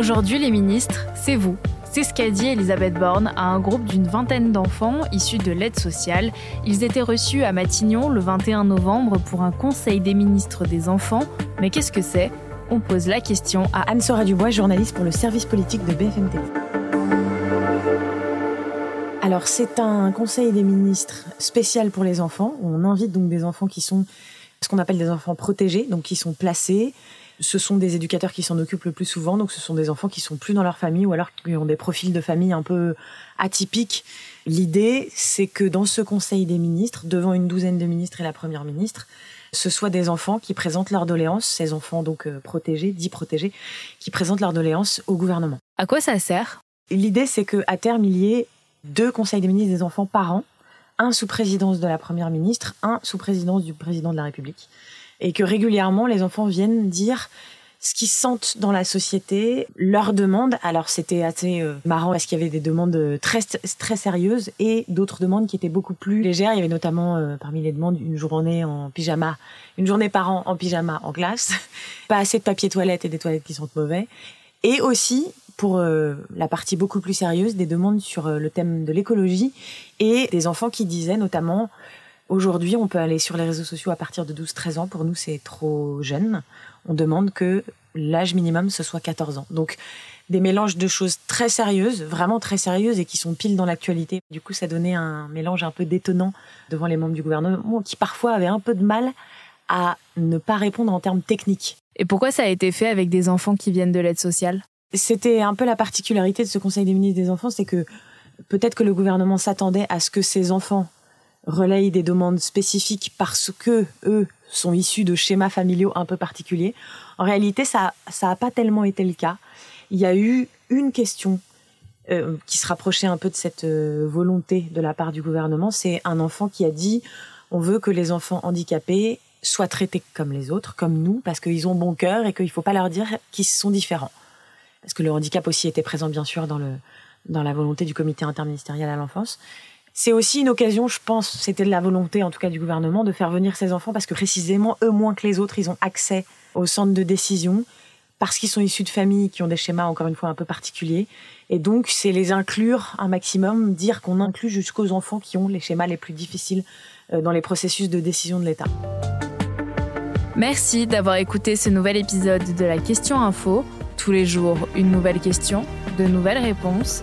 Aujourd'hui, les ministres, c'est vous. C'est ce qu'a dit Elisabeth Borne à un groupe d'une vingtaine d'enfants issus de l'aide sociale. Ils étaient reçus à Matignon le 21 novembre pour un conseil des ministres des enfants. Mais qu'est-ce que c'est? On pose la question à Anne-Sora Dubois, journaliste pour le service politique de BFM TV. Alors c'est un conseil des ministres spécial pour les enfants. On invite donc des enfants qui sont ce qu'on appelle des enfants protégés, donc qui sont placés ce sont des éducateurs qui s'en occupent le plus souvent, donc ce sont des enfants qui sont plus dans leur famille ou alors qui ont des profils de famille un peu atypiques. L'idée, c'est que dans ce Conseil des ministres, devant une douzaine de ministres et la première ministre, ce soit des enfants qui présentent leur doléance, ces enfants donc euh, protégés, dits protégés, qui présentent leur doléance au gouvernement. À quoi ça sert? L'idée, c'est qu'à terme, il y ait deux conseils des ministres des enfants par an, un sous présidence de la première ministre, un sous présidence du président de la République et que régulièrement les enfants viennent dire ce qu'ils sentent dans la société, leurs demandes. Alors c'était assez euh, marrant parce qu'il y avait des demandes euh, très très sérieuses et d'autres demandes qui étaient beaucoup plus légères. Il y avait notamment euh, parmi les demandes une journée en pyjama, une journée par an en pyjama en classe, pas assez de papier toilette et des toilettes qui sont mauvais, et aussi pour la partie beaucoup plus sérieuse des demandes sur le thème de l'écologie et des enfants qui disaient notamment Aujourd'hui, on peut aller sur les réseaux sociaux à partir de 12-13 ans. Pour nous, c'est trop jeune. On demande que l'âge minimum, ce soit 14 ans. Donc, des mélanges de choses très sérieuses, vraiment très sérieuses et qui sont pile dans l'actualité. Du coup, ça donnait un mélange un peu détonnant devant les membres du gouvernement qui parfois avaient un peu de mal à ne pas répondre en termes techniques. Et pourquoi ça a été fait avec des enfants qui viennent de l'aide sociale? C'était un peu la particularité de ce Conseil des ministres des enfants, c'est que peut-être que le gouvernement s'attendait à ce que ces enfants relayent des demandes spécifiques parce que eux sont issus de schémas familiaux un peu particuliers. En réalité, ça ça n'a pas tellement été le cas. Il y a eu une question euh, qui se rapprochait un peu de cette euh, volonté de la part du gouvernement. C'est un enfant qui a dit on veut que les enfants handicapés soient traités comme les autres, comme nous, parce qu'ils ont bon cœur et qu'il ne faut pas leur dire qu'ils sont différents. Parce que le handicap aussi était présent, bien sûr, dans, le, dans la volonté du comité interministériel à l'enfance. C'est aussi une occasion, je pense, c'était la volonté en tout cas du gouvernement, de faire venir ces enfants parce que précisément, eux moins que les autres, ils ont accès au centre de décision parce qu'ils sont issus de familles qui ont des schémas, encore une fois, un peu particuliers. Et donc, c'est les inclure un maximum, dire qu'on inclut jusqu'aux enfants qui ont les schémas les plus difficiles euh, dans les processus de décision de l'État. Merci d'avoir écouté ce nouvel épisode de la Question Info. Tous les jours, une nouvelle question, de nouvelles réponses